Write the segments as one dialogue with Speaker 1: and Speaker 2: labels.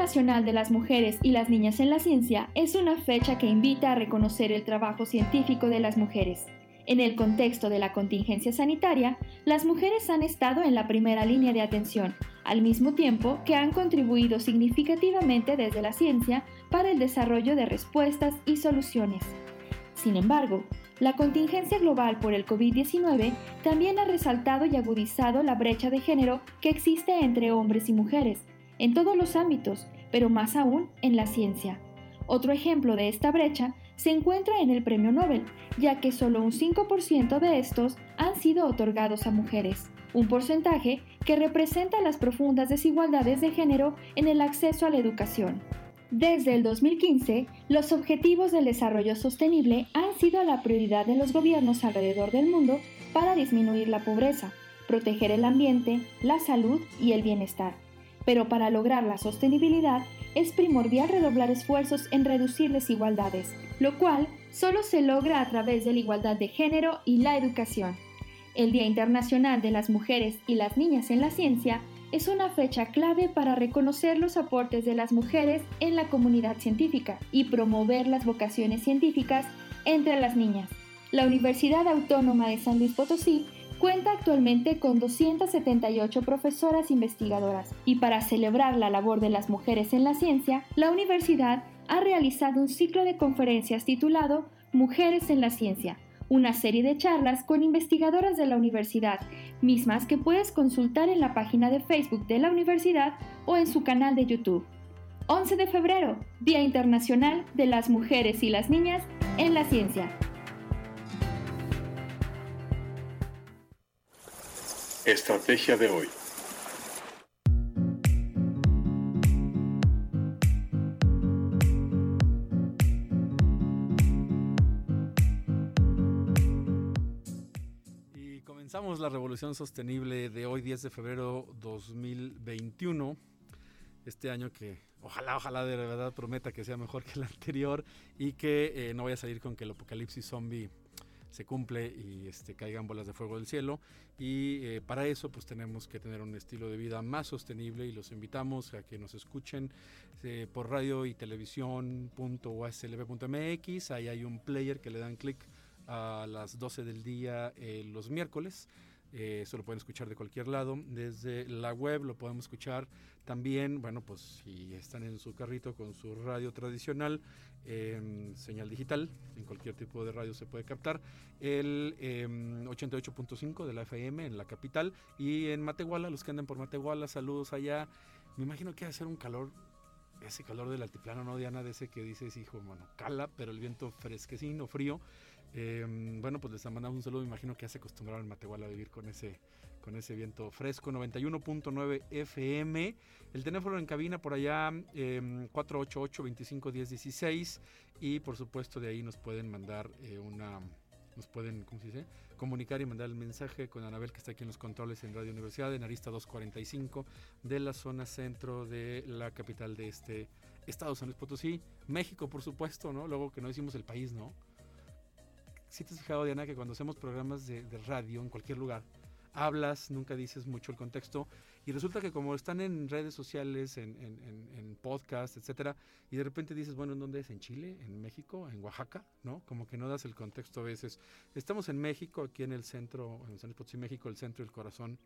Speaker 1: Internacional de las Mujeres y las Niñas en la Ciencia es una fecha que invita a reconocer el trabajo científico de las mujeres. En el contexto de la contingencia sanitaria, las mujeres han estado en la primera línea de atención, al mismo tiempo que han contribuido significativamente desde la ciencia para el desarrollo de respuestas y soluciones. Sin embargo, la contingencia global por el COVID-19 también ha resaltado y agudizado la brecha de género que existe entre hombres y mujeres, en todos los ámbitos, pero más aún en la ciencia. Otro ejemplo de esta brecha se encuentra en el Premio Nobel, ya que solo un 5% de estos han sido otorgados a mujeres, un porcentaje que representa las profundas desigualdades de género en el acceso a la educación. Desde el 2015, los objetivos del desarrollo sostenible han sido la prioridad de los gobiernos alrededor del mundo para disminuir la pobreza, proteger el ambiente, la salud y el bienestar pero para lograr la sostenibilidad es primordial redoblar esfuerzos en reducir desigualdades, lo cual solo se logra a través de la igualdad de género y la educación. El Día Internacional de las Mujeres y las Niñas en la Ciencia es una fecha clave para reconocer los aportes de las mujeres en la comunidad científica y promover las vocaciones científicas entre las niñas. La Universidad Autónoma de San Luis Potosí Cuenta actualmente con 278 profesoras investigadoras y para celebrar la labor de las mujeres en la ciencia, la universidad ha realizado un ciclo de conferencias titulado Mujeres en la Ciencia, una serie de charlas con investigadoras de la universidad, mismas que puedes consultar en la página de Facebook de la universidad o en su canal de YouTube. 11 de febrero, Día Internacional de las Mujeres y las Niñas en la Ciencia.
Speaker 2: Estrategia de hoy.
Speaker 3: Y comenzamos la revolución sostenible de hoy, 10 de febrero 2021. Este año que ojalá, ojalá de verdad prometa que sea mejor que el anterior y que eh, no vaya a salir con que el apocalipsis zombie se cumple y este, caigan bolas de fuego del cielo. Y eh, para eso pues tenemos que tener un estilo de vida más sostenible y los invitamos a que nos escuchen eh, por radio y televisión.uslb.mx. Ahí hay un player que le dan clic a las 12 del día eh, los miércoles. Eso lo pueden escuchar de cualquier lado. Desde la web lo podemos escuchar también, bueno, pues si están en su carrito con su radio tradicional, en señal digital, en cualquier tipo de radio se puede captar, el 88.5 em, de la FM en la capital y en Matehuala, los que andan por Matehuala, saludos allá. Me imagino que va a ser un calor, ese calor del altiplano, ¿no, Diana? De ese que dices, hijo, bueno, cala, pero el viento fresquecino, frío. Em, bueno, pues les mandamos un saludo, me imagino que ya se acostumbraron en Matehuala a vivir con ese con ese viento fresco, 91.9 FM. El teléfono en cabina por allá, eh, 488-251016. Y por supuesto de ahí nos pueden mandar eh, una, nos pueden, ¿cómo se dice? Comunicar y mandar el mensaje con Anabel que está aquí en los controles en Radio Universidad, en Arista 245, de la zona centro de la capital de este estado, San Luis Potosí. México, por supuesto, ¿no? Luego que no hicimos el país, ¿no? Si te has fijado, Diana, que cuando hacemos programas de radio en cualquier lugar, hablas, nunca dices mucho el contexto. Y resulta que como están en redes sociales, en, en, en, podcast, etcétera, y de repente dices, bueno, ¿en dónde es? ¿En Chile? ¿En México? ¿En Oaxaca? ¿No? Como que no das el contexto a veces. Estamos en México, aquí en el centro, en San Luis México, el centro del corazón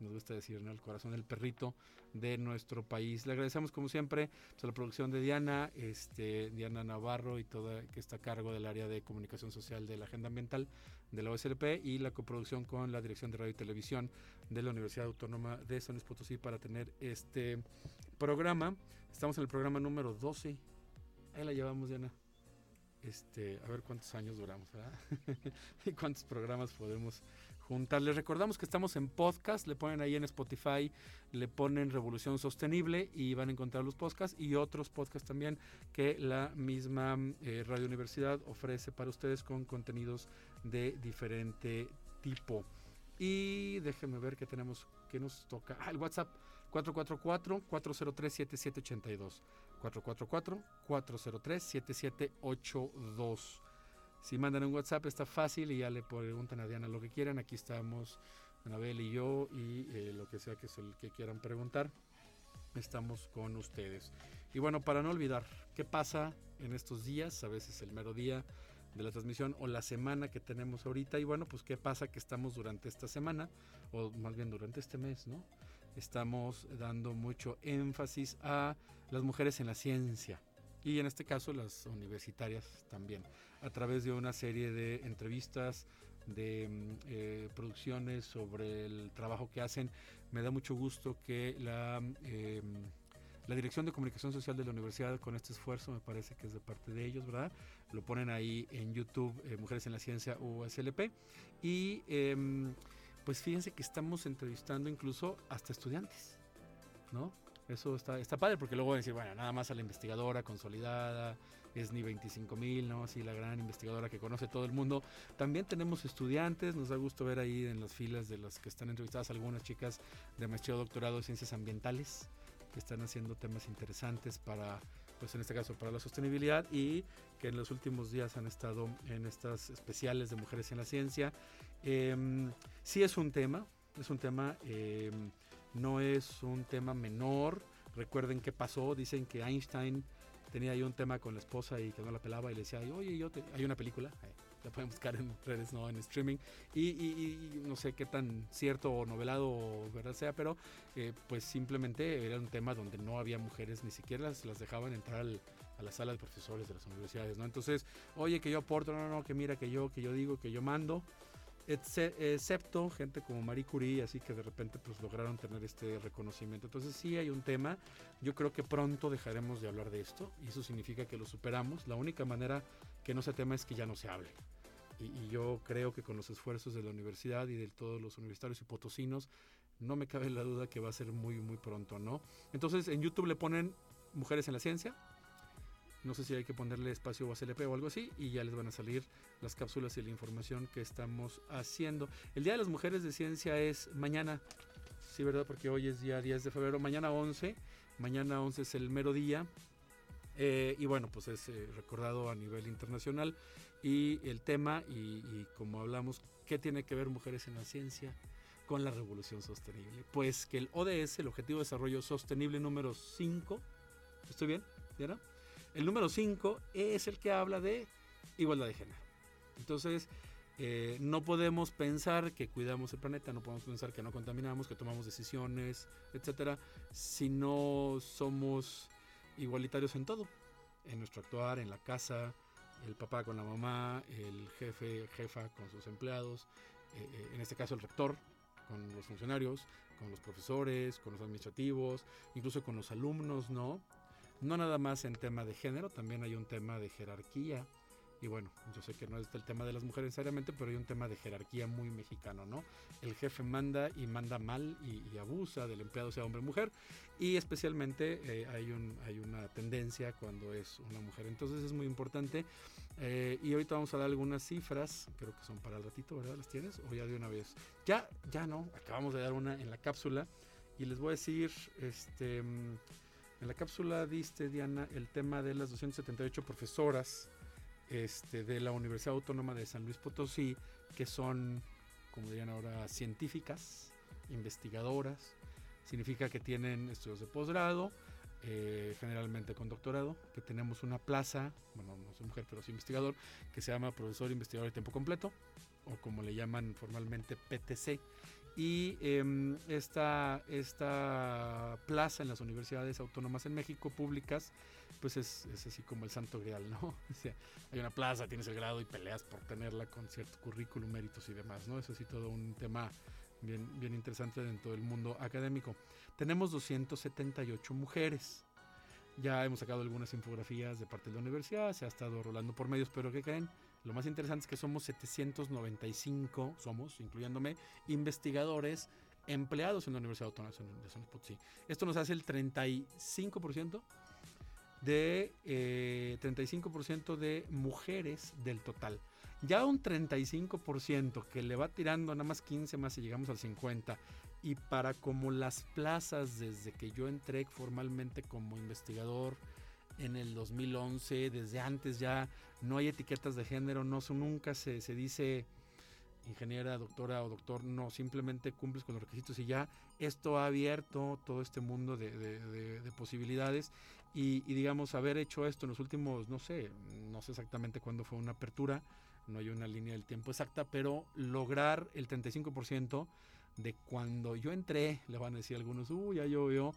Speaker 3: nos gusta decir, ¿no? el corazón del perrito de nuestro país. Le agradecemos como siempre a la producción de Diana, este, Diana Navarro y toda que está a cargo del área de comunicación social de la agenda ambiental de la OSLP y la coproducción con la Dirección de Radio y Televisión de la Universidad Autónoma de San Luis Potosí para tener este programa. Estamos en el programa número 12. Ahí la llevamos, Diana. Este, a ver cuántos años duramos, ¿verdad? y cuántos programas podemos Les recordamos que estamos en podcast, le ponen ahí en Spotify, le ponen Revolución Sostenible y van a encontrar los podcasts y otros podcasts también que la misma eh, Radio Universidad ofrece para ustedes con contenidos de diferente tipo. Y déjenme ver qué tenemos, qué nos toca. Ah, el WhatsApp 444-403-7782. 444-403-7782. Si mandan un WhatsApp está fácil y ya le preguntan a Diana lo que quieran. Aquí estamos Anabel y yo y eh, lo que sea que, que quieran preguntar. Estamos con ustedes. Y bueno, para no olvidar, ¿qué pasa en estos días? A veces el mero día de la transmisión o la semana que tenemos ahorita. Y bueno, pues qué pasa que estamos durante esta semana, o más bien durante este mes, ¿no? Estamos dando mucho énfasis a las mujeres en la ciencia y en este caso las universitarias también, a través de una serie de entrevistas, de mm, eh, producciones sobre el trabajo que hacen. Me da mucho gusto que la, eh, la Dirección de Comunicación Social de la Universidad con este esfuerzo, me parece que es de parte de ellos, ¿verdad? Lo ponen ahí en YouTube, eh, Mujeres en la Ciencia USLP. Y em, pues fíjense que estamos entrevistando incluso hasta estudiantes, ¿no? Eso está, está padre porque luego van a decir, bueno, nada más a la investigadora consolidada, es ni 25 mil, ¿no? Así la gran investigadora que conoce todo el mundo. También tenemos estudiantes, nos da gusto ver ahí en las filas de las que están entrevistadas algunas chicas de maestría o doctorado de ciencias ambientales que están haciendo temas interesantes para, pues en este caso, para la sostenibilidad y que en los últimos días han estado en estas especiales de mujeres en la ciencia. Eh, sí es un tema, es un tema... Eh, no es un tema menor. Recuerden qué pasó, dicen que Einstein tenía ahí un tema con la esposa y que no la pelaba y le decía, oye, yo te... hay una película, la pueden buscar en redes, no en streaming, y, no sé qué tan cierto o novelado o verdad sea, pero eh, pues simplemente era un tema donde no había mujeres, ni siquiera las, las dejaban entrar a la sala de profesores de las universidades, ¿no? Entonces, oye, que yo aporto, no, no, que mira, que yo, que yo digo, que yo mando, excepto gente como Marie Curie, así que de repente pues lograron tener este reconocimiento. Entonces sí hay un tema, yo creo que pronto dejaremos de hablar de esto y eso significa que lo superamos. La única manera que no se tema es que ya no se hable. Y, yo creo que con los esfuerzos de la universidad y de todos los universitarios y potosinos, no me cabe la duda que va a ser muy, muy pronto, ¿no? Entonces en YouTube le ponen Mujeres en la Ciencia, no sé si hay que ponerle espacio o ACLP o algo así y ya les van a salir las cápsulas y la información que estamos haciendo. El Día de las Mujeres de Ciencia es mañana, sí, ¿verdad? Porque hoy es día 10 de febrero, mañana 11, mañana 11 es el mero día. Eh, y bueno, pues es eh, recordado a nivel internacional. Y el tema, y, y como hablamos, ¿qué tiene que ver mujeres en la ciencia? con la revolución sostenible. Pues que el ODS, el Objetivo de Desarrollo Sostenible número 5, ¿estoy bien? ¿Diana? El número 5 es el que habla de igualdad de género. Entonces, eh, no podemos pensar que cuidamos el planeta, no podemos pensar que no contaminamos, que tomamos decisiones, etcétera, si no somos igualitarios en todo, en nuestro actuar, en la casa, el papá con la mamá, el jefe, jefa con sus empleados, eh, eh, en este caso el rector con los funcionarios, con los profesores, con los administrativos, incluso con los alumnos, ¿no? No nada más en tema de género, también hay un tema de jerarquía. Y bueno, yo sé que no es el tema de las mujeres necesariamente, pero hay un tema de jerarquía muy mexicano, ¿no? El jefe manda y manda mal y, abusa del empleado, sea hombre o mujer, y especialmente eh, hay, un, hay una tendencia cuando es una mujer. Entonces es muy importante. Eh, y ahorita vamos a dar algunas cifras, creo que son para el ratito, ¿verdad? ¿Las tienes? O ya de una vez. Ya, ya no, acabamos de dar una en la cápsula y les voy a decir, este en la cápsula diste, Diana, el tema de las 278 profesoras este, de la Universidad Autónoma de San Luis Potosí, que son, como dirían ahora, científicas, investigadoras. Significa que tienen estudios de posgrado, eh, generalmente con doctorado, que tenemos una plaza, bueno, no soy mujer, pero soy investigador, que se llama profesor investigador de tiempo completo, o como le llaman formalmente PTC, y em, esta, esta plaza en las universidades autónomas en México públicas, pues es, es así como el santo grial, ¿no? Hay una plaza, tienes el grado y peleas por tenerla con cierto currículum, méritos y demás, ¿no? Es así todo un tema bien, bien interesante dentro del mundo académico. Tenemos 278 mujeres. Ya hemos sacado algunas infografías de parte de la universidad, se ha estado rolando por medios, pero ¿qué creen? Lo más interesante es que somos 795, somos, incluyéndome, investigadores empleados en la Universidad Autónoma de San Potosí. Esto nos hace el 35% de 35% eh, de mujeres del total. Ya un 35% que le va tirando nada más 15 más y llegamos al 50 y para como las plazas desde que yo entré formalmente como investigador en el 2011, desde antes ya no hay etiquetas de género, no nunca se, se dice ingeniera, doctora o doctor, no, simplemente cumples con los requisitos y ya esto ha abierto todo este mundo de, posibilidades y, digamos haber hecho esto en los últimos, no sé, no sé exactamente cuándo fue una apertura, no hay una línea del tiempo exacta, pero lograr el 35% de cuando yo entré, le van a decir algunos, uy, ya yo,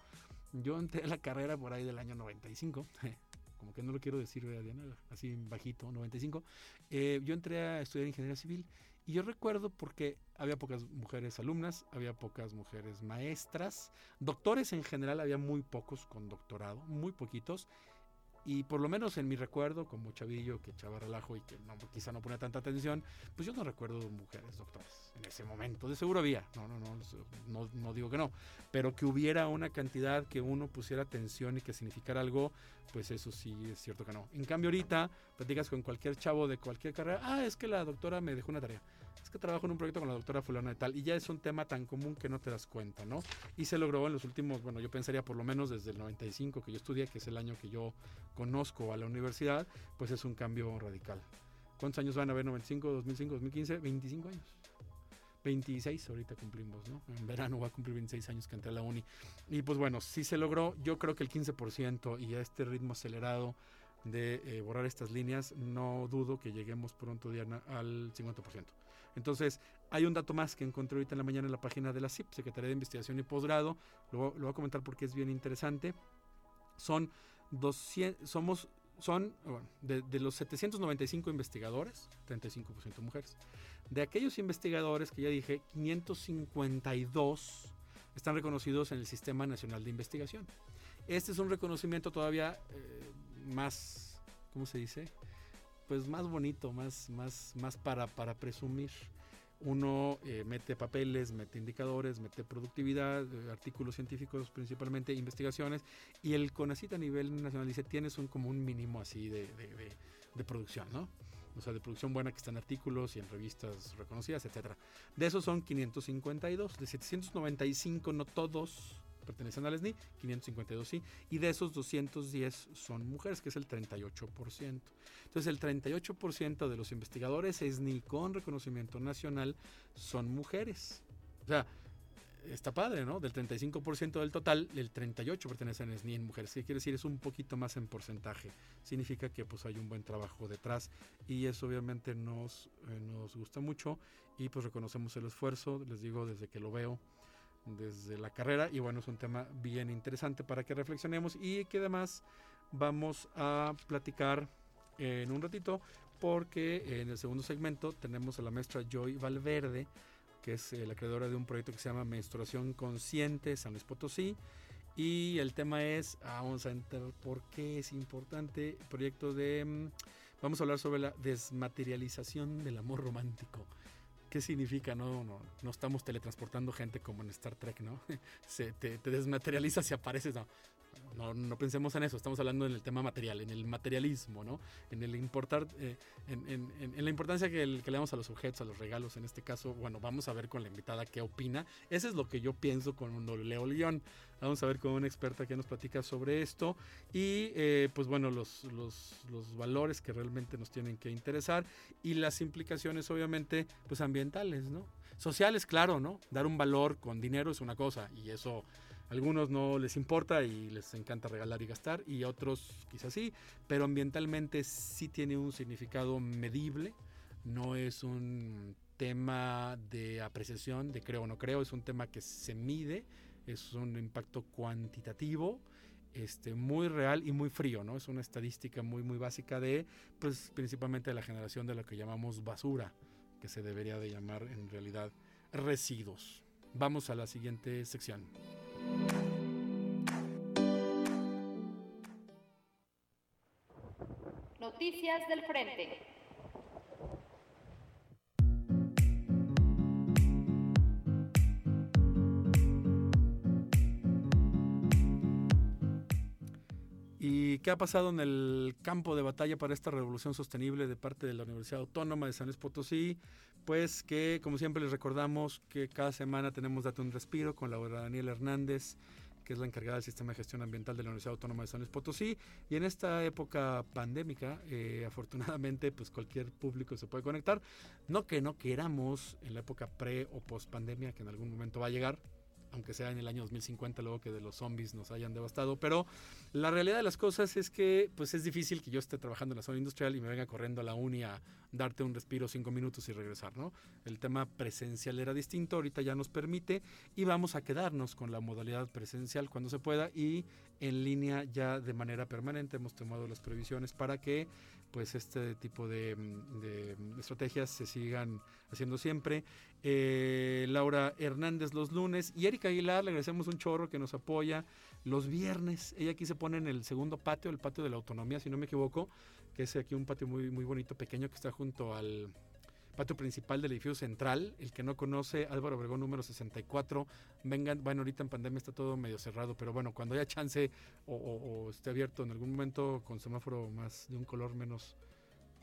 Speaker 3: yo, entré a la carrera por ahí del año 95, como que no lo quiero decir, así bajito, 95, eh, yo entré a estudiar ingeniería civil y yo recuerdo porque había pocas mujeres alumnas, había pocas mujeres maestras, doctores en general había muy pocos con doctorado, muy poquitos, y por lo menos en mi recuerdo, como chavillo que echaba relajo y que no, quizá no ponía tanta atención, pues yo no recuerdo mujeres doctoras en ese momento. De seguro había, no, no, no, no, no digo que no, pero que hubiera una cantidad que uno pusiera atención y que significara algo, pues eso sí es cierto que no. En cambio ahorita platicas con cualquier chavo de cualquier carrera, ah, es que la doctora me dejó una tarea es que trabajo en un proyecto con la doctora fulana de tal, y ya es un tema tan común que no te das cuenta, ¿no? Y se logró en los últimos, bueno, yo pensaría por lo menos desde el 95 que yo estudié, que es el año que yo conozco a la universidad, pues es un cambio radical. ¿Cuántos años van a haber? 95, 2005, 2015, 25 años. 26 ahorita cumplimos, ¿no? En verano va a cumplir 26 años que entré a la uni. Y pues bueno, sí se logró, yo creo que el 15% y a este ritmo acelerado de eh, borrar estas líneas, no dudo que lleguemos pronto, Diana, al 50%. Entonces, hay un dato más que encontré ahorita en la mañana en la página de la CIP, Secretaría de Investigación y Posgrado, lo, lo voy a comentar porque es bien interesante. Son 200, somos, son, bueno, de, los 795 investigadores, 35% mujeres. De aquellos investigadores que ya dije, 552 están reconocidos en el Sistema Nacional de Investigación. Este es un reconocimiento todavía eh, más, ¿cómo se dice? Pues más bonito, más, más, más para, para presumir. Uno eh, mete papeles, mete indicadores, mete productividad, eh, artículos científicos principalmente, investigaciones, y el CONACIT a nivel nacional dice, tienes un como un mínimo así de, de, producción, ¿no? O sea, de producción buena que están artículos y en revistas reconocidas, etcétera. De esos son 552, de 795 no todos pertenecen al SNI, 552 sí, y de esos 210 son mujeres, que es el 38%. Entonces el 38% de los investigadores SNI con reconocimiento nacional son mujeres. O sea, está padre, ¿no? Del 35% del total, el 38 pertenecen a SNI en mujeres. ¿Qué quiere decir? Es un poquito más en porcentaje. Significa que pues hay un buen trabajo detrás y eso obviamente nos, eh, nos gusta mucho y pues reconocemos el esfuerzo, les digo, desde que lo veo desde la carrera y bueno, es un tema bien interesante para que reflexionemos y que además vamos a platicar en un ratito porque en el segundo segmento tenemos a la maestra Joy Valverde que es eh, la creadora de un proyecto que se llama Menstruación Consciente San Luis Potosí y el tema es, ah, vamos a entrar por qué es importante, proyecto de, mm, vamos a hablar sobre la desmaterialización del amor romántico. ¿Qué significa? No, no, no estamos teletransportando gente como en Star Trek, ¿no? Se, te, te desmaterializas y apareces, no. No, no, pensemos en eso, estamos hablando en el tema material, en el materialismo, ¿no? En el importar, eh, en, en, en, la importancia que, le damos a los objetos, a los regalos, en este caso, bueno, vamos a ver con la invitada qué opina. Eso es lo que yo pienso cuando leo el guion. Vamos a ver con una experta que nos platica sobre esto y, eh, pues bueno, los, los, los valores que realmente nos tienen que interesar y las implicaciones, obviamente, pues ambientales, ¿no? Sociales, claro, ¿no? Dar un valor con dinero es una cosa y eso algunos no les importa y les encanta regalar y gastar y otros quizás sí, pero ambientalmente sí tiene un significado medible, no es un tema de apreciación, de creo o no creo, es un tema que se mide, es un impacto cuantitativo, este, muy real y muy frío, ¿no? Es una estadística muy, muy básica de, pues, principalmente de la generación de lo que llamamos basura, que se debería de llamar en realidad residuos. Vamos a la siguiente sección.
Speaker 1: Noticias del Frente.
Speaker 3: Qué ha pasado en el campo de batalla para esta revolución sostenible de parte de la Universidad Autónoma de San Luis Potosí? Pues que, como siempre les recordamos, que cada semana tenemos Date un Respiro con Laura Daniel Hernández, que es la encargada del sistema de gestión ambiental de la Universidad Autónoma de San Luis Potosí. Y en esta época pandémica, eh, afortunadamente, pues cualquier público se puede conectar. No que no queramos en la época pre o post pandemia, que en algún momento va a llegar, aunque sea en el año 2050, luego que de los zombies nos hayan devastado. Pero la realidad de las cosas es que pues es difícil que yo esté trabajando en la zona industrial y me venga corriendo a la uni a darte un respiro cinco minutos y regresar, ¿no? El tema presencial era distinto, ahorita ya nos permite y vamos a quedarnos con la modalidad presencial cuando se pueda y en línea ya de manera permanente hemos tomado las previsiones para que pues este tipo de, estrategias se sigan haciendo siempre. Eh, Laura Hernández los lunes y Erika Aguilar, le agradecemos un chorro que nos apoya los viernes. Ella aquí se pone en el segundo patio, el patio de la autonomía, si no me equivoco, que es aquí un patio muy, muy bonito, pequeño, que está junto al patio principal del edificio central. El que no conoce, Álvaro Obregón número 64. Vengan, bueno, ahorita en pandemia está todo medio cerrado, pero bueno, cuando haya chance o, esté abierto en algún momento con semáforo más de un color menos,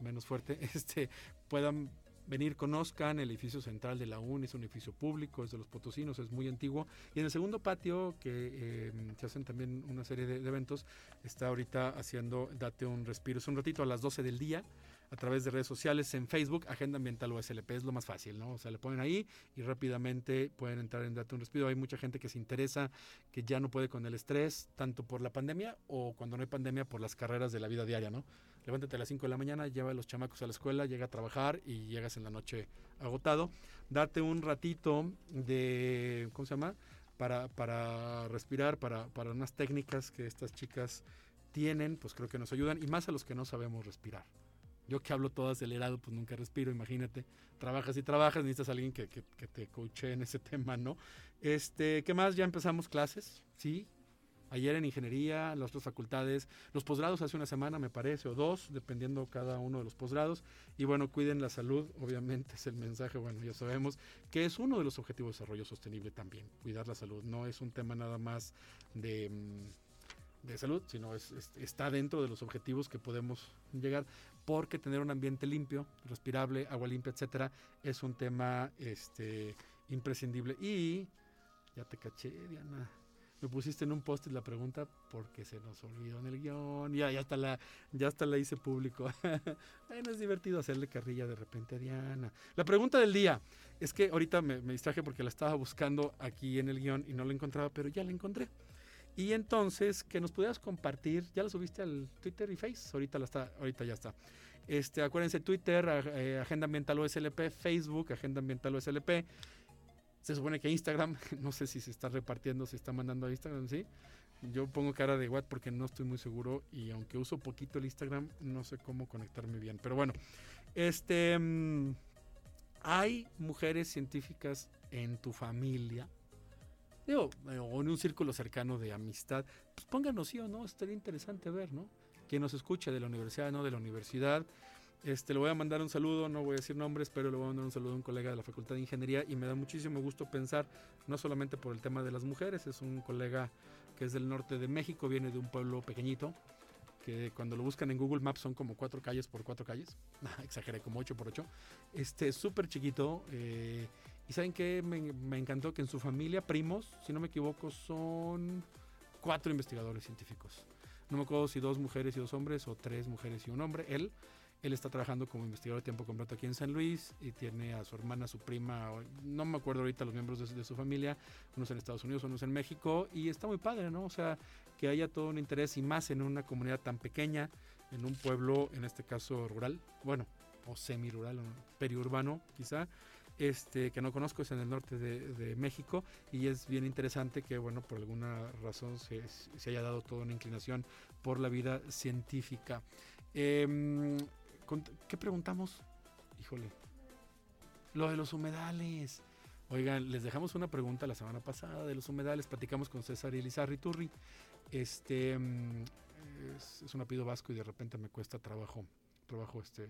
Speaker 3: menos fuerte, este, puedan venir, conozcan el edificio central de la UN, es un edificio público, es de los potosinos, es muy antiguo. Y en el segundo patio, que eh, se hacen también una serie de, de, eventos, está ahorita haciendo Date un Respiro. Es un ratito a las 12 del día a través de redes sociales, en Facebook, Agenda Ambiental USLP, es lo más fácil, ¿no? O sea, le ponen ahí y rápidamente pueden entrar en Date un Respiro. Hay mucha gente que se interesa, que ya no puede con el estrés, tanto por la pandemia o cuando no hay pandemia, por las carreras de la vida diaria, ¿no? Levántate a las 5 de la mañana, lleva a los chamacos a la escuela, llega a trabajar y llegas en la noche agotado. Date un ratito de, ¿cómo se llama? Para, para respirar, para, para unas técnicas que estas chicas tienen, pues creo que nos ayudan y más a los que no sabemos respirar. Yo que hablo todo acelerado, pues nunca respiro, imagínate. Trabajas y trabajas, necesitas a alguien que, que, te coache en ese tema, ¿no? Este, ¿qué más? Ya empezamos clases, ¿sí? Ayer en ingeniería, las otras facultades, los posgrados hace una semana, me parece, o dos, dependiendo cada uno de los posgrados. Y bueno, cuiden la salud, obviamente es el mensaje, bueno, ya sabemos que es uno de los objetivos de desarrollo sostenible también, cuidar la salud. No es un tema nada más de... Mm, de salud, sino es, está dentro de los objetivos que podemos llegar, porque tener un ambiente limpio, respirable, agua limpia, etcétera, es un tema este, imprescindible. Y ya te caché, Diana. Me pusiste en un post la pregunta porque se nos olvidó en el guion. Ya, ya hasta la, ya hasta la hice público. bueno, es divertido hacerle carrilla de repente a Diana. La pregunta del día es que ahorita me, me distraje porque la estaba buscando aquí en el guion y no la encontraba, pero ya la encontré. Y entonces, que nos pudieras compartir, ya la subiste al Twitter y Face, ahorita, ya está. Este, acuérdense, Twitter, eh, Agenda Ambiental OSLP, Facebook, Agenda Ambiental OSLP. Se supone que Instagram, no sé si se está repartiendo, se está mandando a Instagram, ¿sí? Yo pongo cara de what porque no estoy muy seguro y aunque uso poquito el Instagram, no sé cómo conectarme bien. Pero bueno, este, mm, hay mujeres científicas en tu familia eh, o en un círculo cercano de amistad, pues pónganos sí o no, estaría interesante ver, ¿no? Quien nos escucha de la universidad, no de la universidad. Este, le voy a mandar un saludo, no voy a decir nombres, pero le voy a mandar un saludo a un colega de la Facultad de Ingeniería y me da muchísimo gusto pensar, no solamente por el tema de las mujeres, es un colega que es del norte de México, viene de un pueblo pequeñito, que cuando lo buscan en Google Maps son como cuatro calles por cuatro calles, exageré, como ocho por ocho, este, súper chiquito, eh, y saben que me, encantó que en su familia, primos, si no me equivoco, son cuatro investigadores científicos. No me acuerdo si dos mujeres y dos hombres o tres mujeres y un hombre. Él, él está trabajando como investigador de tiempo completo aquí en San Luis y tiene a su hermana, su prima, no me acuerdo ahorita los miembros de, de, su familia, unos en Estados Unidos, unos en México, y está muy padre, ¿no? O sea, que haya todo un interés y más en una comunidad tan pequeña, en un pueblo, en este caso rural, bueno, o semi-rural, periurbano quizá, este, que no conozco, es en el norte de, México y es bien interesante que, bueno, por alguna razón se, haya dado toda una inclinación por la vida científica. Em, ¿Qué preguntamos? Híjole. Lo de los humedales. Oigan, les dejamos una pregunta la semana pasada de los humedales. Platicamos con César Elizarri Turri. Este em, es, es, un apellido vasco y de repente me cuesta trabajo, trabajo este,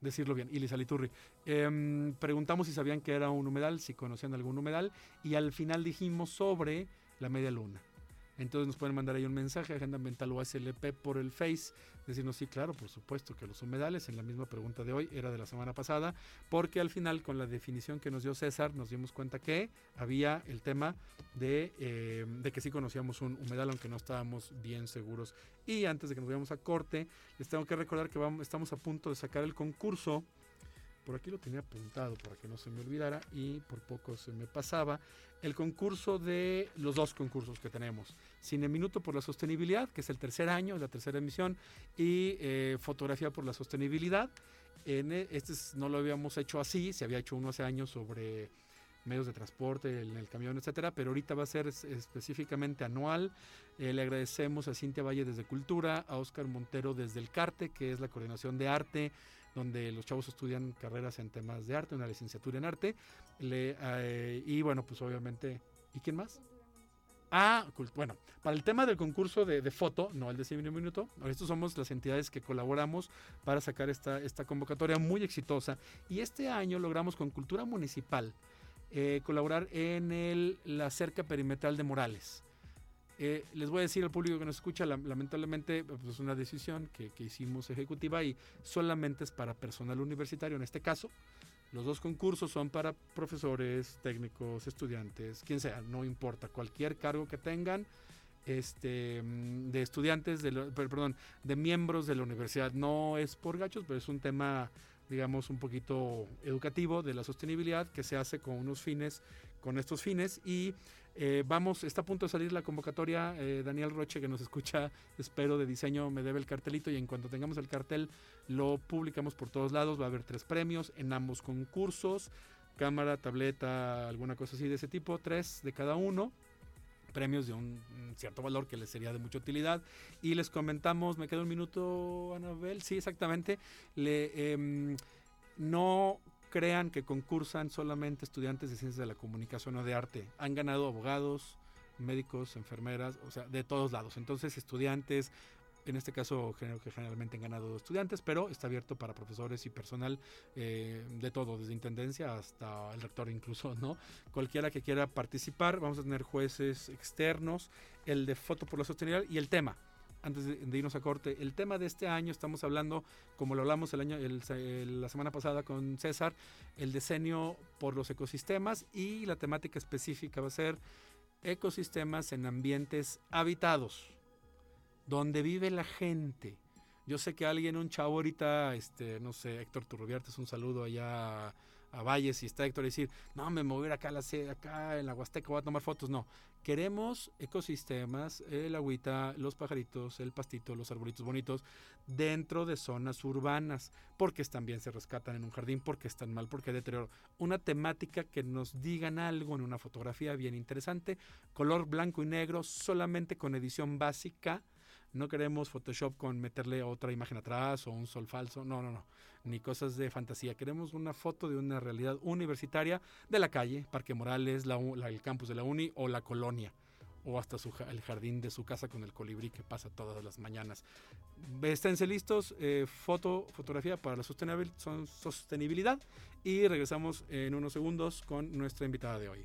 Speaker 3: decirlo bien, Ilisa Liturri. Em, preguntamos si sabían que era un humedal, si conocían algún humedal, y al final dijimos sobre la media luna. Entonces nos pueden mandar ahí un mensaje, Agenda Ambiental o SLP por el Face, decirnos sí, claro, por supuesto que los humedales, en la misma pregunta de hoy, era de la semana pasada, porque al final con la definición que nos dio César nos dimos cuenta que había el tema de, eh, de que sí conocíamos un humedal, aunque no estábamos bien seguros. Y antes de que nos vayamos a corte, les tengo que recordar que vamos, estamos a punto de sacar el concurso por aquí lo tenía apuntado para que no se me olvidara y por poco se me pasaba, el concurso de los dos concursos que tenemos. Cine Minuto por la Sostenibilidad, que es el tercer año, la tercera emisión, y eh, Fotografía por la Sostenibilidad. En e, este no lo habíamos hecho así, se había hecho uno hace años sobre medios de transporte, en el camión, etcétera, pero ahorita va a ser específicamente anual. Eh, le agradecemos a Cintia Valle desde Cultura, a Oscar Montero desde el CARTE, que es la coordinación de arte, donde los chavos estudian carreras en temas de arte, una licenciatura en arte. Eh, y bueno, pues obviamente, ¿y quién más? Ah, bueno, para el tema del concurso de, foto, no el de 100 minuto, estos somos las entidades que colaboramos para sacar esta, esta convocatoria muy exitosa. Y este año logramos con Cultura Municipal eh, colaborar en el, la cerca perimetral de Morales. Eh, les voy a decir al público que nos escucha, lamentablemente es pues, una decisión que, hicimos ejecutiva y solamente es para personal universitario en este caso. Los dos concursos son para profesores, técnicos, estudiantes, quien sea, no importa, cualquier cargo que tengan este, mm, de estudiantes, de, perdón, de miembros de la universidad. No es por gachos, pero es un tema, digamos, un poquito educativo de la sostenibilidad que se hace con unos fines, con estos fines y eh, vamos, está a punto de salir la convocatoria. Eh, Daniel Roche, que nos escucha, espero, de diseño, me debe el cartelito y en cuanto tengamos el cartel lo publicamos por todos lados. Va a haber tres premios en ambos concursos. Cámara, tableta, alguna cosa así de ese tipo. Tres de cada uno. Premios de un cierto valor que les sería de mucha utilidad. Y les comentamos, me queda un minuto, Anabel. Sí, exactamente. Le, em, no crean que concursan solamente estudiantes de ciencias de la comunicación o de arte. Han ganado abogados, médicos, enfermeras, o sea, de todos lados. Entonces, estudiantes, en este caso que generalmente han ganado estudiantes, pero está abierto para profesores y personal eh, de todo, desde intendencia hasta el rector incluso, ¿no? Cualquiera que quiera participar, vamos a tener jueces externos, el de foto por la sostenibilidad y el tema antes de, irnos a corte, el tema de este año, estamos hablando, como lo hablamos el año, la semana pasada con César, el diseño por los ecosistemas y la temática específica va a ser ecosistemas en ambientes habitados, donde vive la gente. Yo sé que alguien, un chavo ahorita, este, no sé, Héctor Turrubiartes, un saludo allá a Valles y está Héctor y decir, no, me mover acá, la, acá en la Huasteca voy a tomar fotos. No, queremos ecosistemas, el agüita, los pajaritos, el pastito, los arbolitos bonitos dentro de zonas urbanas, porque también se rescatan en un jardín, porque están mal, porque hay deterioro. Una temática que nos digan algo en una fotografía bien interesante, color blanco y negro, solamente con edición básica. No queremos Photoshop con meterle otra imagen atrás o un sol falso. No, no, no ni cosas de fantasía. Queremos una foto de una realidad universitaria de la calle, Parque Morales, la, el campus de la uni o la colonia o hasta su, el jardín de su casa con el colibrí que pasa todas las mañanas. Esténse listos, eh, foto, fotografía para la sostenibilidad y regresamos en unos segundos con nuestra invitada de hoy.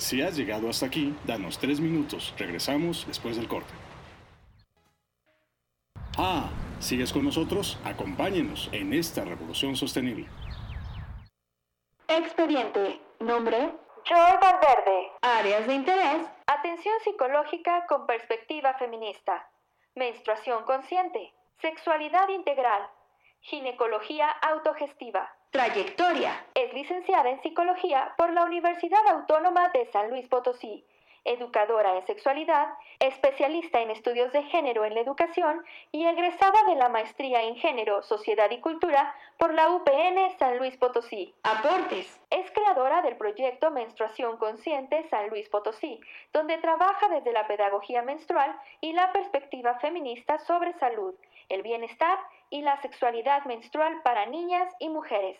Speaker 2: Si has llegado hasta aquí, danos tres minutos. Regresamos después del corte. Ah, ¿sigues con nosotros? Acompáñenos en esta revolución sostenible.
Speaker 1: Expediente. Nombre. Joy Verde. Áreas de interés. Atención psicológica con perspectiva feminista. Menstruación consciente. Sexualidad integral. Ginecología autogestiva. Trayectoria. Es licenciada en Psicología por la Universidad Autónoma de San Luis Potosí educadora en sexualidad, especialista en estudios de género en la educación y egresada de la maestría en género, sociedad y cultura por la UPN San Luis Potosí. Aportes. Es creadora del proyecto Menstruación Consciente San Luis Potosí, donde trabaja desde la pedagogía menstrual y la perspectiva feminista sobre salud, el bienestar y la sexualidad menstrual para niñas y mujeres.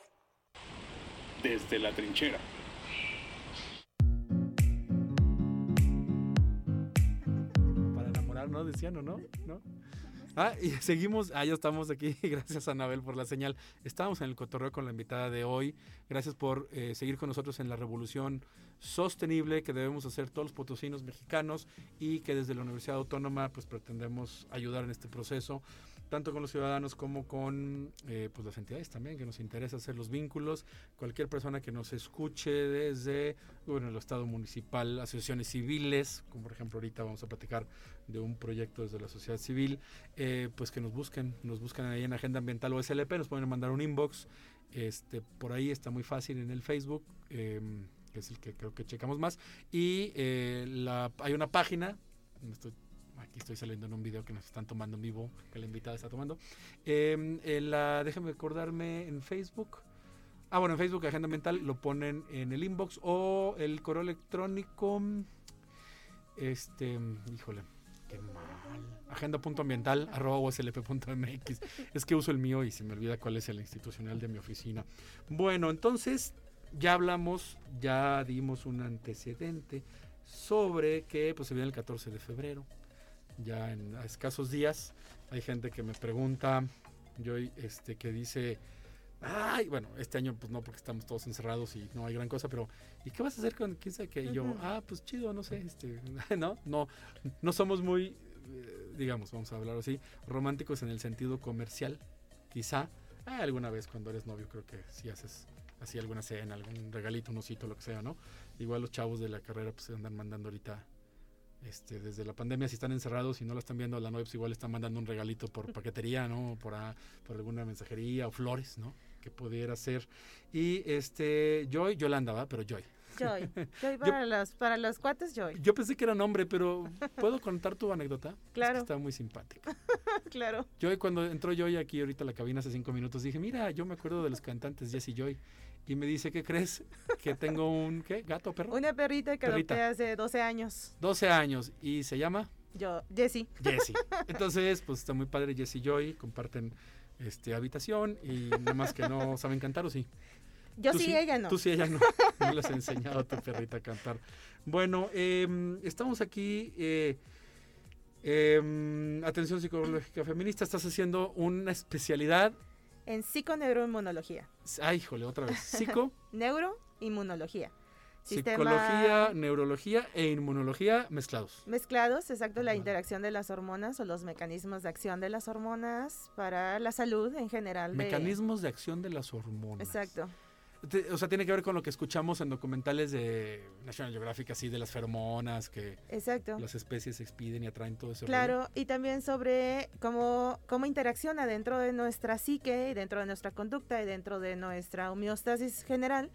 Speaker 2: Desde la trinchera.
Speaker 3: ¿no? Decían, ¿o no? ¿no? Ah, y seguimos, ah, ya estamos aquí, gracias a Anabel por la señal. Estamos en el cotorreo con la invitada de hoy. Gracias por eh, seguir con nosotros en la revolución sostenible que debemos hacer todos los potosinos mexicanos y que desde la Universidad Autónoma pues pretendemos ayudar en este proceso tanto con los ciudadanos como con eh, pues las entidades también, que nos interesa hacer los vínculos. Cualquier persona que nos escuche desde bueno, el Estado municipal, asociaciones civiles, como por ejemplo ahorita vamos a platicar de un proyecto desde la sociedad civil, eh, pues que nos busquen, nos buscan ahí en Agenda Ambiental o SLP, nos pueden mandar un inbox. Este, por ahí está muy fácil en el Facebook, em, que es el que creo que checamos más. Y eh, la, hay una página, estoy aquí estoy saliendo en un video que nos están tomando en vivo, que la invitada está tomando. Eh, la, déjame acordarme en Facebook. Ah, bueno, en Facebook Agenda Mental lo ponen en el inbox o el correo electrónico. Este, híjole, qué mal. Agenda.ambiental Es que uso el mío y se me olvida cuál es el institucional de mi oficina. Bueno, entonces ya hablamos, ya dimos un antecedente sobre que pues, se viene el 14 de febrero ya en escasos días. Hay gente que me pregunta, yo este que dice, ay, bueno, este año pues no porque estamos todos encerrados y no hay gran cosa, pero ¿y qué vas a hacer con quién sabe que yo, ah, pues chido, no sé, este, no, no, no somos muy, eh, digamos, vamos a hablar así, románticos en el sentido comercial, quizá. Ah, alguna vez cuando eres novio creo que si haces así alguna cena, algún regalito, un osito, lo que sea, ¿no? Igual los chavos de la carrera pues se andan mandando ahorita este, desde la pandemia, si están encerrados y no lo están viendo a la pues igual están mandando un regalito por paquetería, ¿no? Por, por alguna mensajería o flores, ¿no? Que pudiera ser. Y este, Joy, Yolanda, ¿va? Pero Joy.
Speaker 4: Joy. Joy para, los, para los cuates, Joy.
Speaker 3: Yo pensé que era nombre, pero ¿puedo contar tu anécdota?
Speaker 4: Claro.
Speaker 3: está muy simpática.
Speaker 4: claro.
Speaker 3: Joy, cuando entró Joy aquí ahorita a la cabina hace cinco minutos, dije, mira, yo me acuerdo de los cantantes Jesse Joy y me dice, ¿qué crees? Que tengo un, ¿qué? ¿Gato, perro?
Speaker 4: Una perrita que adopté hace 12 años.
Speaker 3: 12 años. ¿Y se llama?
Speaker 4: Yo, Jessie.
Speaker 3: Jessie. Entonces, pues está muy padre Jessie y Joy, comparten este, habitación y nada más que no saben cantar, ¿o sí?
Speaker 4: Yo sí, ella no.
Speaker 3: Tú sí, ella no. No les he enseñado a tu perrita a cantar. Bueno, em, estamos aquí... Eh, em, atención psicológica feminista, estás haciendo una especialidad
Speaker 4: en psiconeuroinmunología.
Speaker 3: Ay, híjole, otra vez. Psico.
Speaker 4: Neuroinmunología.
Speaker 3: Psicología, neurología e inmunología mezclados.
Speaker 4: Mezclados, exacto, la interacción de las hormonas o los mecanismos de acción de las hormonas para la salud en general.
Speaker 3: Mecanismos de acción de las hormonas.
Speaker 4: Exacto
Speaker 3: o sea, tiene que ver con lo que escuchamos en documentales de National Geographic, así de las feromonas que las especies expiden y atraen todo eso.
Speaker 4: Claro, y también sobre cómo, cómo interacciona dentro de nuestra psique, dentro de nuestra conducta y dentro de nuestra homeostasis general,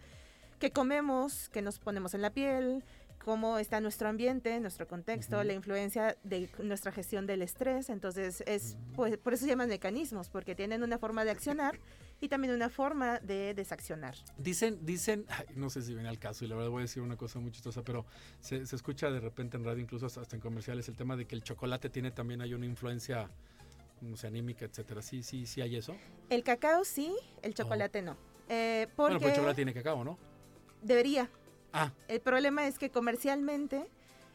Speaker 4: que comemos, que nos ponemos en la piel, cómo está nuestro ambiente, nuestro contexto, la influencia de nuestra gestión del estrés. Entonces, es pues, por eso se llaman mecanismos, porque tienen una forma de accionar y también una forma de desaccionar.
Speaker 3: Dicen, dicen, no sé si viene al caso y la verdad voy a decir una cosa muy chistosa, pero se, escucha de repente en radio, incluso hasta, en comerciales, el tema de que el chocolate tiene también hay una influencia no sé, anímica, etcétera. ¿Sí, sí, sí hay eso?
Speaker 4: El cacao sí, el chocolate no. Eh, porque
Speaker 3: bueno, pues el chocolate tiene cacao, ¿no?
Speaker 4: Debería.
Speaker 3: Ah.
Speaker 4: El problema es que comercialmente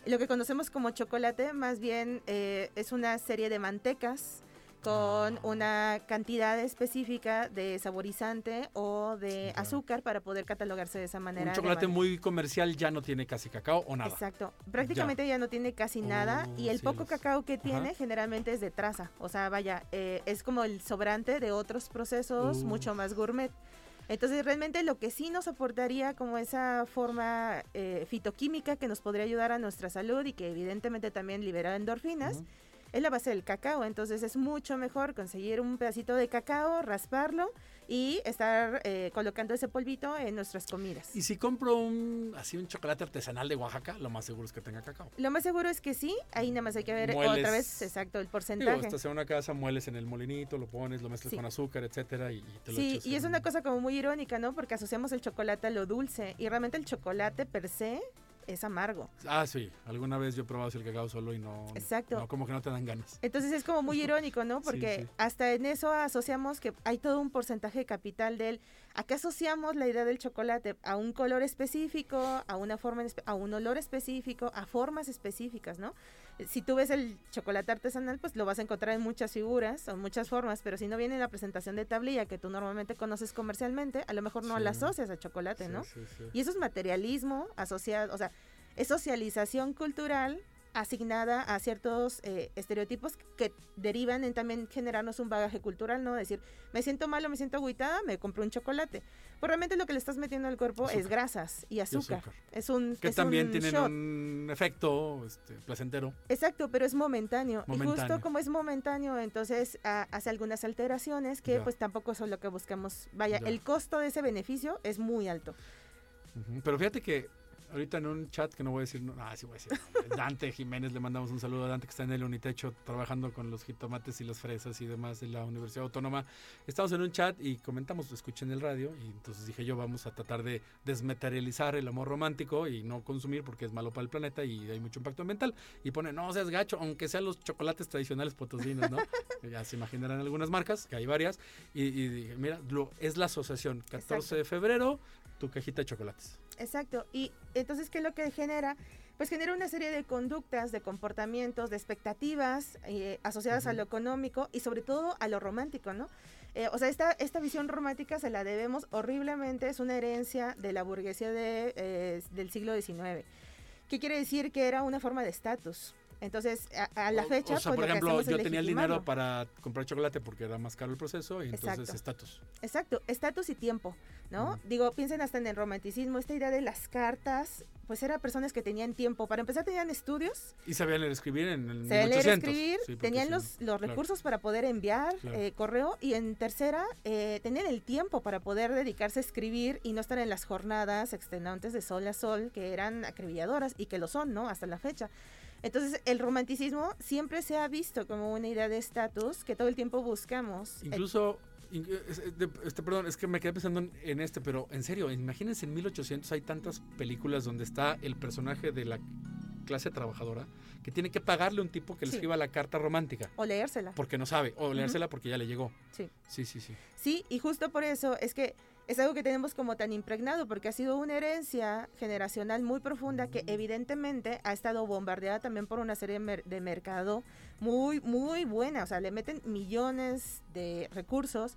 Speaker 4: lo que conocemos como chocolate más bien eh, es una serie de mantecas con una cantidad específica de saborizante o de azúcar para poder catalogarse de esa manera.
Speaker 3: Un chocolate muy comercial ya no tiene casi cacao o nada.
Speaker 4: Exacto, prácticamente ya, no tiene casi nada y el poco cacao que tiene generalmente es de traza, o sea, vaya, eh, es como el sobrante de otros procesos mucho más gourmet. Entonces realmente lo que sí nos aportaría como esa forma eh, fitoquímica que nos podría ayudar a nuestra salud y que evidentemente también libera endorfinas, es la base del cacao. Entonces es mucho mejor conseguir un pedacito de cacao, rasparlo y estar eh, colocando ese polvito en nuestras comidas.
Speaker 3: Y si compro un así un chocolate artesanal de Oaxaca, lo más seguro es que tenga cacao.
Speaker 4: Lo más seguro es que sí, ahí nada más hay que ver
Speaker 3: Mueles.
Speaker 4: otra vez exacto el porcentaje.
Speaker 3: Digo, estás en una casa, mueles en el molinito, lo pones, lo mezclas
Speaker 4: Sí.
Speaker 3: con azúcar, etcétera, y, y te lo
Speaker 4: Sí,
Speaker 3: echas
Speaker 4: y es una cosa como muy irónica, ¿no? Porque asociamos el chocolate a lo dulce y realmente el chocolate per se es amargo.
Speaker 3: Ah, sí. Alguna vez yo he probado el cacao solo y no.
Speaker 4: Exacto.
Speaker 3: No, como que no te dan ganas.
Speaker 4: Entonces es como muy irónico, ¿no? Porque
Speaker 3: sí.
Speaker 4: hasta en eso asociamos que hay todo un porcentaje de capital de él. Acá asociamos la idea del chocolate a un color específico, a una forma, a un olor específico, a formas específicas, ¿no? Si tú ves el chocolate artesanal, pues lo vas a encontrar en muchas figuras o muchas formas, pero si no viene en la presentación de tablilla que tú normalmente conoces comercialmente, a lo mejor no
Speaker 3: Sí.
Speaker 4: la asocias a chocolate,
Speaker 3: Sí,
Speaker 4: ¿no?
Speaker 3: sí.
Speaker 4: Y eso es materialismo asociado, o sea, es socialización cultural asignada a ciertos eh, estereotipos que derivan en también generarnos un bagaje cultural, ¿no? Decir, me siento malo, me siento agüitada, me compro un chocolate. Pues realmente lo que le estás metiendo al cuerpo es grasas y azúcar.
Speaker 3: azúcar.
Speaker 4: Es un
Speaker 3: Que
Speaker 4: es
Speaker 3: también
Speaker 4: un
Speaker 3: tienen
Speaker 4: shot.
Speaker 3: un efecto este, placentero.
Speaker 4: Exacto, pero es momentáneo. Y justo como es momentáneo, entonces hace algunas alteraciones que
Speaker 3: Ya.
Speaker 4: pues tampoco son lo que buscamos. Vaya,
Speaker 3: Ya.
Speaker 4: el costo de ese beneficio es muy alto.
Speaker 3: Pero fíjate que ahorita en un chat que no voy a decir, no, ah, sí voy a decir, Dante Jiménez, le mandamos un saludo a Dante que está en el Unitecho trabajando con los jitomates y las fresas y demás de la Universidad Autónoma. Estamos en un chat y comentamos, escuchen el radio y entonces dije yo vamos a tratar de desmaterializar el amor romántico y no consumir porque es malo para el planeta y hay mucho impacto ambiental. Y pone, no seas gacho, aunque sean los chocolates tradicionales potosinos, ¿no? ya se imaginarán algunas marcas, que hay varias. Y, y dije, mira, lo, es la asociación, 14
Speaker 4: Exacto.
Speaker 3: de febrero, tu cajita de chocolates.
Speaker 4: Exacto. Y entonces, ¿qué es lo que genera? Pues genera una serie de conductas, de comportamientos, de expectativas eh, asociadas a lo económico y sobre todo a lo romántico, ¿no? Eh, o sea, esta, esta visión romántica se la debemos horriblemente, es una herencia de la burguesía de, eh, del siglo XIX. ¿Qué quiere decir? Que era una forma de estatus. Entonces, a, a la fecha,
Speaker 3: O, sea,
Speaker 4: pues,
Speaker 3: por ejemplo, yo tenía el dinero para comprar chocolate porque era más caro el proceso y entonces estatus.
Speaker 4: Exacto, estatus y tiempo, ¿no? Digo, piensen hasta en el romanticismo, esta idea de las cartas, pues eran personas que tenían tiempo. Para empezar, tenían estudios,
Speaker 3: Y sabían leer escribir en el
Speaker 4: sabían leer,
Speaker 3: 1800.
Speaker 4: escribir,
Speaker 3: Sí,
Speaker 4: tenían los, los
Speaker 3: claro.
Speaker 4: recursos para poder enviar
Speaker 3: Claro.
Speaker 4: eh, correo y en tercera, eh, tenían el tiempo para poder dedicarse a escribir y no estar en las jornadas extenuantes de sol a sol que eran acribilladoras y que lo son, ¿no? Hasta la fecha. Entonces, el romanticismo siempre se ha visto como una idea de estatus que todo el tiempo buscamos.
Speaker 3: Incluso, este, perdón, es que me quedé pensando en, en este, pero en serio, imagínense en 1800 hay tantas películas donde está el personaje de la clase trabajadora que tiene que pagarle a un tipo que le
Speaker 4: Sí.
Speaker 3: escriba la carta romántica
Speaker 4: o leérsela.
Speaker 3: porque no sabe o leérsela porque ya le llegó.
Speaker 4: Sí.
Speaker 3: Sí, sí, sí.
Speaker 4: Sí, y justo por eso es que es algo que tenemos como tan impregnado, porque ha sido una herencia generacional muy profunda que evidentemente ha estado bombardeada también por una serie de, mer- de mercado muy, muy buena. O sea, le meten millones de recursos,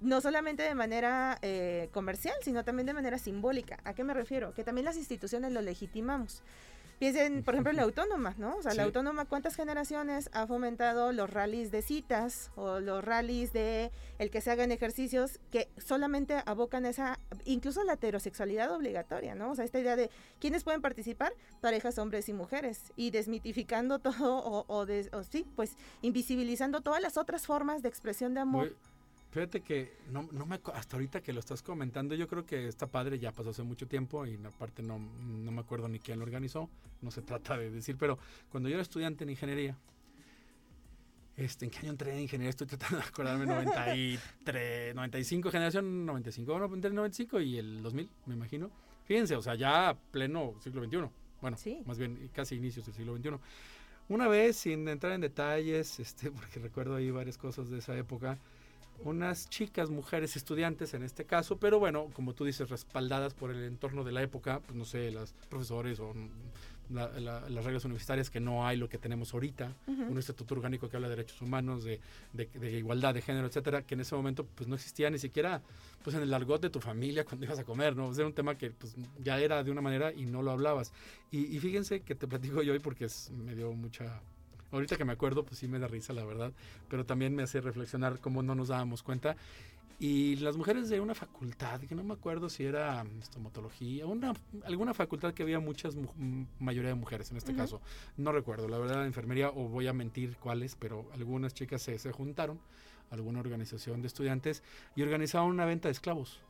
Speaker 4: no solamente de manera eh, comercial, sino también de manera simbólica. ¿A qué me refiero? Que también las instituciones lo legitimamos. Piensen, por ejemplo, en la autónoma, ¿no? O sea, la autónoma, ¿cuántas generaciones ha fomentado los rallies de citas o los rallies de el que se hagan ejercicios que solamente abocan esa, incluso la heterosexualidad obligatoria, ¿no? O sea, esta idea de quiénes pueden participar, parejas hombres y mujeres, y desmitificando todo o, o, des- o sí, pues invisibilizando todas las otras formas de expresión de amor.
Speaker 3: Fíjate que no, no me, hasta ahorita que lo estás comentando, yo creo que está padre, ya pasó hace mucho tiempo y aparte no, no me acuerdo ni quién lo organizó, no se trata de decir, pero cuando yo era estudiante en ingeniería, este, ¿en qué año entré en ingeniería? Estoy tratando de acordarme, 93, 95, generación 95, no, entre el 95 y el 2000, me imagino. Fíjense, o sea, ya pleno siglo XXI, bueno,
Speaker 4: Sí.
Speaker 3: más bien casi inicios del siglo XXI. Una vez, sin entrar en detalles, este, porque recuerdo ahí varias cosas de esa época, unas chicas, mujeres estudiantes en este caso, pero bueno, como tú dices, respaldadas por el entorno de la época, pues no sé, los profesores o la- la- las reglas universitarias que no hay lo que tenemos ahorita,
Speaker 4: Ujú.
Speaker 3: un estatuto orgánico que habla de derechos humanos, de, de- de igualdad de género, etcétera, que en ese momento pues no existía ni siquiera pues en el argot de tu familia cuando ibas a comer, ¿no? O sea, era un tema que pues ya era de una manera y no lo hablabas. Y, y fíjense que te platico yo hoy porque es- me dio mucha Ahorita que me acuerdo, pues sí me da risa, la verdad, pero también me hace reflexionar cómo no nos dábamos cuenta. Y las mujeres de una facultad, que no me acuerdo si era estomatología, una, alguna facultad que había muchas, mayoría de mujeres en este caso, no recuerdo, la verdad, la enfermería, o voy a mentir cuáles, pero algunas chicas se, se juntaron, alguna organización de estudiantes, y organizaron una venta de esclavos.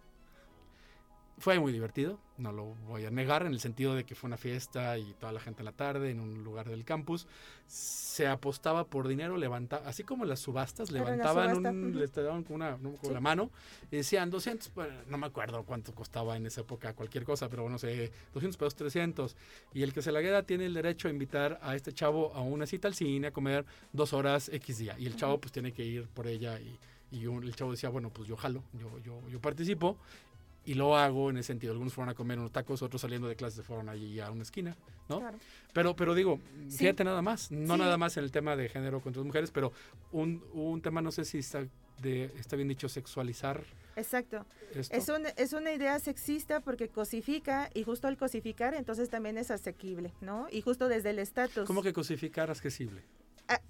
Speaker 3: Fue muy divertido, no lo voy a negar, en el sentido de que fue una fiesta y toda la gente en la tarde en un lugar del campus. Se apostaba por dinero, levantaba, así como las subastas, levantaban un, le daban con, una, con la mano y decían 200, no me acuerdo cuánto costaba en esa época cualquier cosa, pero bueno, sé, 200 pesos, 300. Y el que se la queda tiene el derecho a invitar a este chavo a una cita al cine, a comer dos horas X día. Y el chavo pues tiene que ir por ella y, y el chavo decía, bueno, pues yo jalo, yo, yo, yo participo y lo hago en ese sentido. Algunos fueron a comer unos tacos, otros saliendo de clases fueron allí a una esquina, ¿no? Pero, pero digo, fíjate nada más, no nada más en el tema de género contra las mujeres, pero un, un tema, no sé si está, de, está bien dicho, sexualizar.
Speaker 4: Exacto. Es, un, es una idea sexista porque cosifica y justo al cosificar entonces también es asequible, ¿no? Y justo desde el estatus.
Speaker 3: ¿Cómo que cosificar asequible?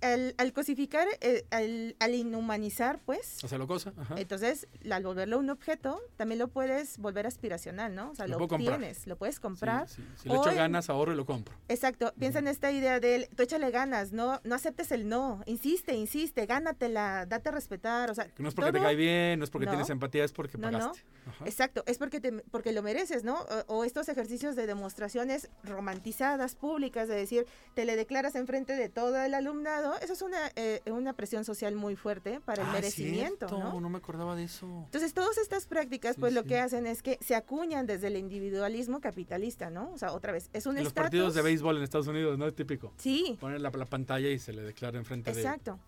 Speaker 4: Al, cosificar, eh, al, inhumanizar, pues.
Speaker 3: O sea, lo cosa.
Speaker 4: Entonces, al volverlo un objeto, también lo puedes volver aspiracional, ¿no? O sea, lo, lo obtienes, lo puedes comprar.
Speaker 3: Si le echo ganas, ahorro y lo compro.
Speaker 4: Exacto. Piensa en esta idea de, tú échale ganas, no, no aceptes el no. Insiste, insiste, gánatela, date a respetar. O sea,
Speaker 3: no es porque te cae bien, no es porque tienes empatía, es porque pagaste.
Speaker 4: Exacto, es porque, te, porque lo mereces, ¿no? O, estos ejercicios de demostraciones romantizadas, públicas, de decir, te le declaras enfrente de todo el alumnado, eso es una, eh, una presión social muy fuerte para el ah, merecimiento, ¿no?
Speaker 3: No me acordaba de eso.
Speaker 4: Entonces, todas estas prácticas, pues lo que hacen es que se acuñan desde el individualismo capitalista, ¿no? O sea, otra vez, es un
Speaker 3: Los partidos de béisbol en Estados Unidos, ¿no? Es típico.
Speaker 4: Sí.
Speaker 3: Poner la, la pantalla y se le declara enfrente
Speaker 4: de... Exacto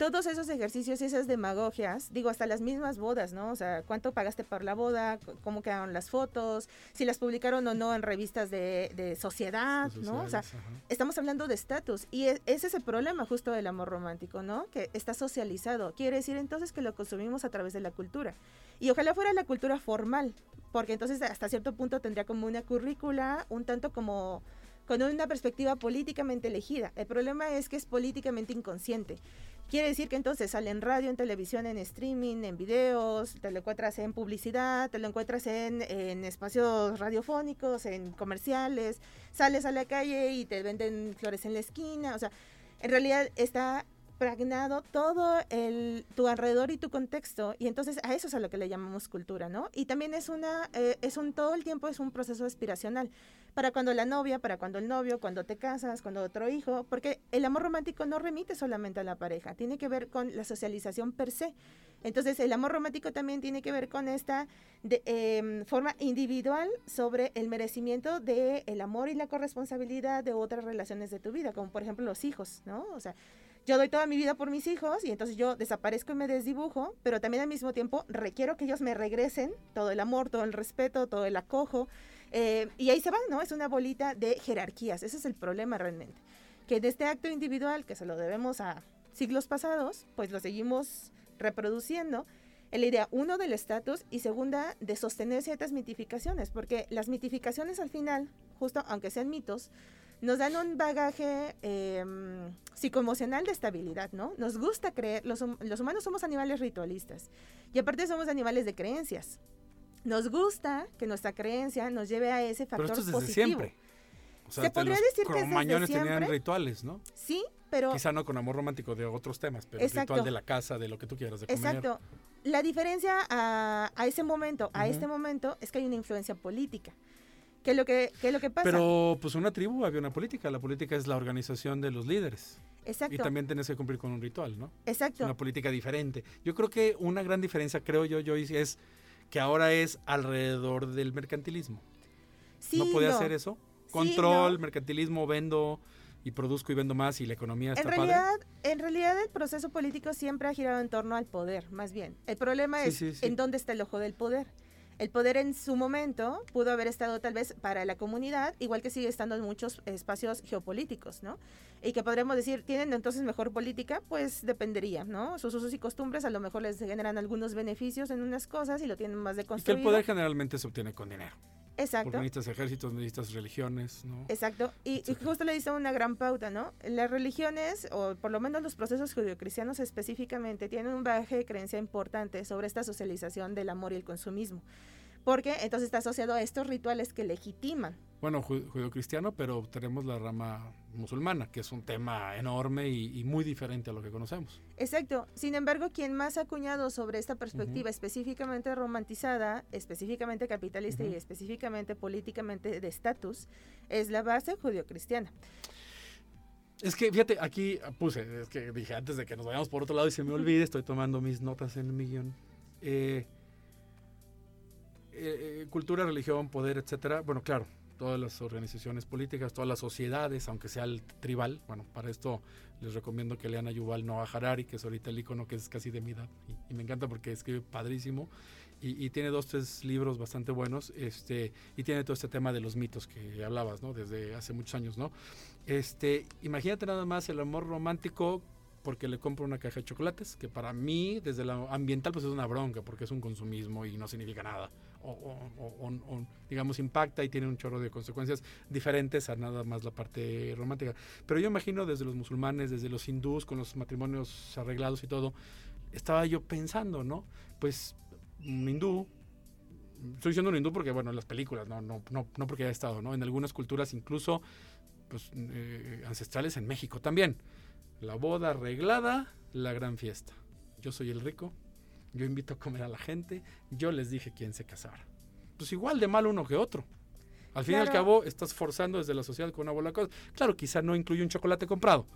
Speaker 4: todos esos ejercicios y esas demagogias, digo, hasta las mismas bodas, ¿no? O sea, ¿cuánto pagaste por la boda? ¿Cómo quedaron las fotos? Si las publicaron o no en revistas de, sociedad, ¿no? O sea, estamos hablando de estatus. Y e, ese es el problema justo del amor romántico, ¿no? Que está socializado. Quiere decir entonces que lo consumimos a través de la cultura. Y ojalá fuera la cultura formal, porque entonces hasta cierto punto tendría como una currícula un tanto como con una perspectiva políticamente elegida. El problema es que es políticamente inconsciente. Quiere decir que entonces sale en radio, en televisión, en streaming, en videos, te lo encuentras en publicidad, te lo encuentras en, en espacios radiofónicos, en comerciales, sales a la calle y te venden flores en la esquina, o sea, en realidad está impregnado todo el, tu alrededor y tu contexto y entonces a eso es a lo que le llamamos cultura, ¿no? Y también es una, eh, es un, todo el tiempo es un proceso aspiracional para cuando la novia, para cuando el novio, cuando te casas, cuando otro hijo, porque el amor romántico no remite solamente a la pareja, tiene que ver con la socialización per se. Entonces el amor romántico también tiene que ver con esta de, em, forma individual sobre el merecimiento del el amor y la corresponsabilidad de otras relaciones de tu vida, como por ejemplo los hijos, ¿no? O sea, yo doy toda mi vida por mis hijos y entonces yo desaparezco y me desdibujo, pero también al mismo tiempo requiero que ellos me regresen todo el amor, todo el respeto, todo el acojo. Eh, y ahí se va, ¿no? Es una bolita de jerarquías. Ese es el problema realmente. Que de este acto individual, que se lo debemos a siglos pasados, pues lo seguimos reproduciendo. En la idea, uno, del estatus y segunda, de sostener ciertas mitificaciones, porque las mitificaciones al final, justo aunque sean mitos, nos dan un bagaje em, psicoemocional de estabilidad, ¿no? Nos gusta creer, los, los, humanos somos animales ritualistas y aparte somos animales de creencias. Nos gusta que nuestra creencia nos lleve a ese factor
Speaker 3: pero esto
Speaker 4: es desde
Speaker 3: siempre. Se podría decir que es desde siempre. tenían rituales, ¿no?
Speaker 4: Sí, pero...
Speaker 3: Quizá no con amor romántico de otros temas, pero el ritual de la casa, de lo que tú quieras, de comer.
Speaker 4: Exacto. La diferencia a, a ese momento, a este momento, es que hay una influencia política. ¿Qué es lo que, qué es lo que pasa?
Speaker 3: Pero pues una tribu había una política. La política es la organización de los líderes.
Speaker 4: Exacto.
Speaker 3: Y también tienes que cumplir con un ritual, ¿no?
Speaker 4: Exacto.
Speaker 3: una política diferente. Yo creo que una gran diferencia, creo yo, yo es que ahora es alrededor del mercantilismo.
Speaker 4: Sí,
Speaker 3: ¿No puede hacer eso? Control, mercantilismo, vendo y produzco y vendo más y la economía está
Speaker 4: en realidad, En realidad el proceso político siempre ha girado en torno al poder, más bien. El problema es en dónde está el ojo del poder. El poder en su momento pudo haber estado tal vez para la comunidad, igual que sigue estando en muchos espacios geopolíticos, ¿no? Y que podremos decir, ¿tienen entonces mejor política? Pues dependería, ¿no? Sus usos y costumbres a lo mejor les generan algunos beneficios en unas cosas y lo tienen más de construido.
Speaker 3: Y que el poder generalmente se obtiene con dinero.
Speaker 4: Exacto.
Speaker 3: Porque necesitas ejércitos, necesitas religiones, ¿no?
Speaker 4: Exacto. Y, justo le dice una gran pauta, ¿no? Las religiones, o por lo menos los procesos judio-cristianos específicamente, tienen un bagaje de creencia importante sobre esta socialización del amor y el consumismo. Porque entonces está asociado a estos rituales que legitiman.
Speaker 3: Bueno, ju- judeocristiano, pero tenemos la rama musulmana, que es un tema enorme y, y muy diferente a lo que conocemos.
Speaker 4: Exacto. Sin embargo, quien más ha acuñado sobre esta perspectiva específicamente romantizada, específicamente capitalista y específicamente políticamente de estatus, es la base judio-cristiana.
Speaker 3: Es que, fíjate, aquí puse, es que dije antes de que nos vayamos por otro lado y se me olvide, estoy tomando mis notas en mi guion. Eh, eh, cultura, religión, poder, etcétera. Bueno, claro, todas las organizaciones políticas, todas las sociedades, aunque sea el tribal. Bueno, para esto les recomiendo que lean a Yuval Noah Harari, que es ahorita el icono que es casi de mi edad. Y, me encanta porque escribe padrísimo. Y, y tiene dos, tres libros bastante buenos. Este, y tiene todo este tema de los mitos que hablabas, ¿no? Desde hace muchos años, ¿no? Este, imagínate nada más el amor romántico porque le compro una caja de chocolates, que para mí, desde la ambiental, pues es una bronca, porque es un consumismo y no significa nada. O, o- o- digamos, impacta y tiene un chorro de consecuencias diferentes a nada más la parte romántica. Pero yo imagino desde los musulmanes, desde los hindús, con los matrimonios arreglados y todo, estaba yo pensando, ¿no? Pues un hindú, estoy diciendo un hindú porque, bueno, en las películas, no, no, no, no porque haya estado, ¿no? En algunas culturas incluso pues, eh, ancestrales en México también. La boda arreglada, la gran fiesta. Yo soy el rico, yo invito a comer a la gente, yo les dije quién se casara. Pues igual de mal uno que otro. Al fin y al
Speaker 4: Claro.
Speaker 3: cabo, estás forzando desde la sociedad con una bola de cosas. Claro, quizá no incluye un chocolate comprado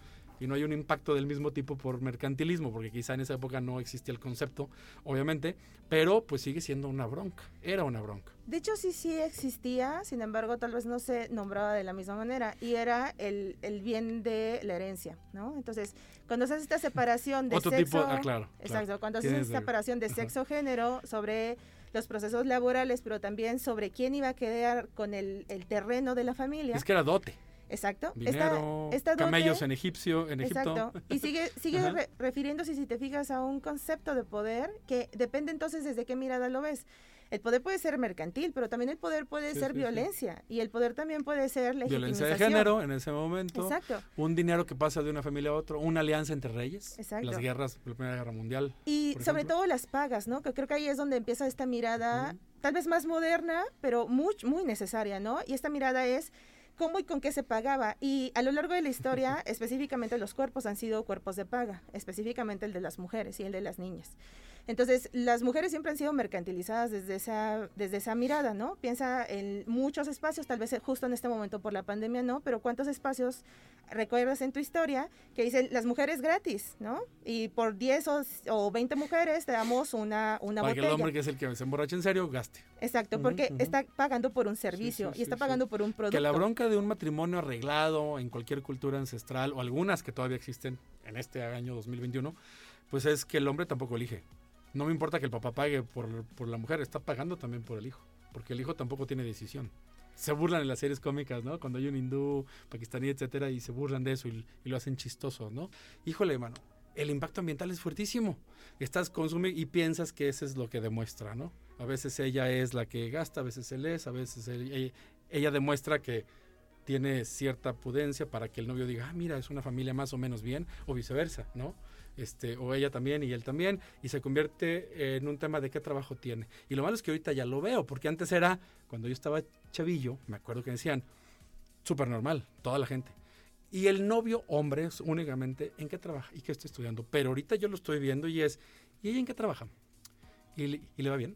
Speaker 3: y no hay un impacto del mismo tipo por mercantilismo, porque quizá en esa época no existía el concepto, obviamente, pero pues sigue siendo una bronca. Era una bronca.
Speaker 4: De hecho, sí, sí existía, sin embargo, tal vez no se nombraba de la misma manera, y era el, el bien de la herencia, ¿no? Entonces, cuando se hace esta separación de
Speaker 3: Otro
Speaker 4: sexo...
Speaker 3: tipo, ah, claro.
Speaker 4: Exacto,
Speaker 3: claro.
Speaker 4: cuando se hace esta separación de
Speaker 3: Ajá.
Speaker 4: sexo-género sobre los procesos laborales, pero también sobre quién iba a quedar con el, el terreno de la familia.
Speaker 3: Es que era dote.
Speaker 4: Exacto.
Speaker 3: Dinero,
Speaker 4: esta dote-
Speaker 3: camellos en egipcio, en Egipto.
Speaker 4: Exacto. Y sigue, sigue re- refiriéndose, si te fijas, a un concepto de poder que depende entonces desde qué mirada lo ves. El poder puede ser mercantil, pero también el poder puede
Speaker 3: Sí,
Speaker 4: ser
Speaker 3: sí, sí.
Speaker 4: violencia. Y el poder también puede ser
Speaker 3: Violencia de género en ese momento.
Speaker 4: Exacto.
Speaker 3: Un dinero que pasa de una familia a otra. Una alianza entre reyes.
Speaker 4: Exacto.
Speaker 3: Las guerras, la Primera Guerra Mundial.
Speaker 4: Y sobre todo las pagas, ¿no? Que creo que ahí es donde empieza esta mirada, tal vez más moderna, pero muy, muy necesaria, ¿no? Y esta mirada es cómo y con qué se pagaba. Y a lo largo de la historia, específicamente los cuerpos han sido cuerpos de paga, específicamente el de las mujeres y el de las niñas. Entonces, las mujeres siempre han sido mercantilizadas desde esa, desde esa mirada, ¿no? Piensa en muchos espacios, tal vez justo en este momento por la pandemia, ¿no? Pero ¿cuántos espacios recuerdas en tu historia que dicen las mujeres gratis, ¿no? Y por 10 o, o 20 mujeres te damos una, una
Speaker 3: Para que el
Speaker 4: botella.
Speaker 3: hombre que es el que se emborracha en serio gaste.
Speaker 4: Exacto, porque está pagando por un servicio
Speaker 3: sí,
Speaker 4: y está
Speaker 3: sí.
Speaker 4: pagando por un producto.
Speaker 3: Que la bronca de un matrimonio arreglado en cualquier cultura ancestral, o algunas que todavía existen en este año 2021, pues es que el hombre tampoco elige. No me importa que el papá pague por, por la mujer, está pagando también por el hijo. Porque el hijo tampoco tiene decisión. Se burlan en las series cómicas, ¿no? Cuando hay un hindú, pakistaní, etcétera, y se burlan de eso y, lo hacen chistoso, ¿no? Híjole, mano, el impacto ambiental es fuertísimo. Estás consumiendo y piensas que eso es lo que demuestra, ¿no? A veces ella es la que gasta, a veces él es, a veces ella demuestra que tiene cierta pudencia para que el novio diga, ah, mira, es una familia más o menos bien, o viceversa, ¿no? Este, o ella también y él también, y se convierte en un tema de qué trabajo tiene. Y lo malo es que ahorita ya lo veo, porque antes era, cuando yo estaba chavillo, me acuerdo que decían, súper normal, toda la gente. Y el novio, hombre, únicamente en qué trabaja y qué está estudiando. Pero ahorita yo lo estoy viendo y es, ¿y ella en qué trabaja? ¿Y, le- y le va bien?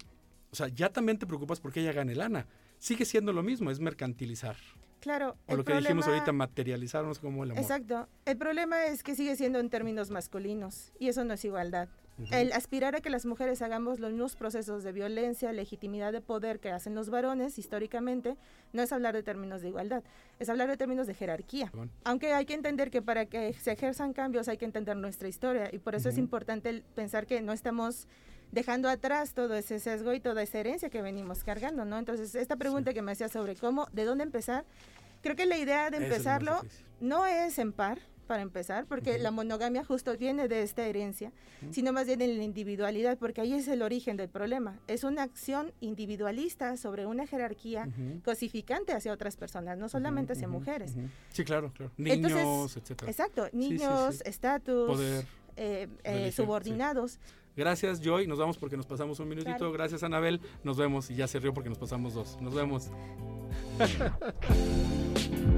Speaker 3: O sea, ya también te preocupas porque ella gane lana. Sigue siendo lo mismo, es mercantilizar.
Speaker 4: Claro.
Speaker 3: O lo que dijimos
Speaker 4: problema-
Speaker 3: ahorita, materializar, no sé cómo el amor.
Speaker 4: Exacto. El problema es que sigue siendo en términos masculinos y eso no es igualdad. El aspirar a que las mujeres hagamos los mismos procesos de violencia, legitimidad de poder que hacen los varones históricamente, no es hablar de términos de igualdad, es hablar de términos de jerarquía.
Speaker 3: Bueno,
Speaker 4: Aunque hay que entender que para que se ejerzan cambios hay que entender nuestra historia y por eso es importante pensar que no estamos dejando atrás todo ese sesgo y toda esa herencia que venimos cargando, ¿no? Entonces, esta pregunta que me hacía sobre cómo, de dónde empezar, creo que la idea de
Speaker 3: es
Speaker 4: empezarlo no es en par, para empezar, porque la monogamia justo viene de esta herencia, sino más bien en la individualidad, porque ahí es el origen del problema. Es una acción individualista sobre una jerarquía cosificante hacia otras personas, no solamente hacia mujeres.
Speaker 3: Sí, claro, claro. Niños, etcétera.
Speaker 4: Exacto, niños, estatus, eh, eh, subordinados.
Speaker 3: Gracias, Joy. Nos vamos porque nos pasamos un minutito. Gracias, Anabel. Nos vemos. Y ya se rió porque nos pasamos dos. Nos vemos.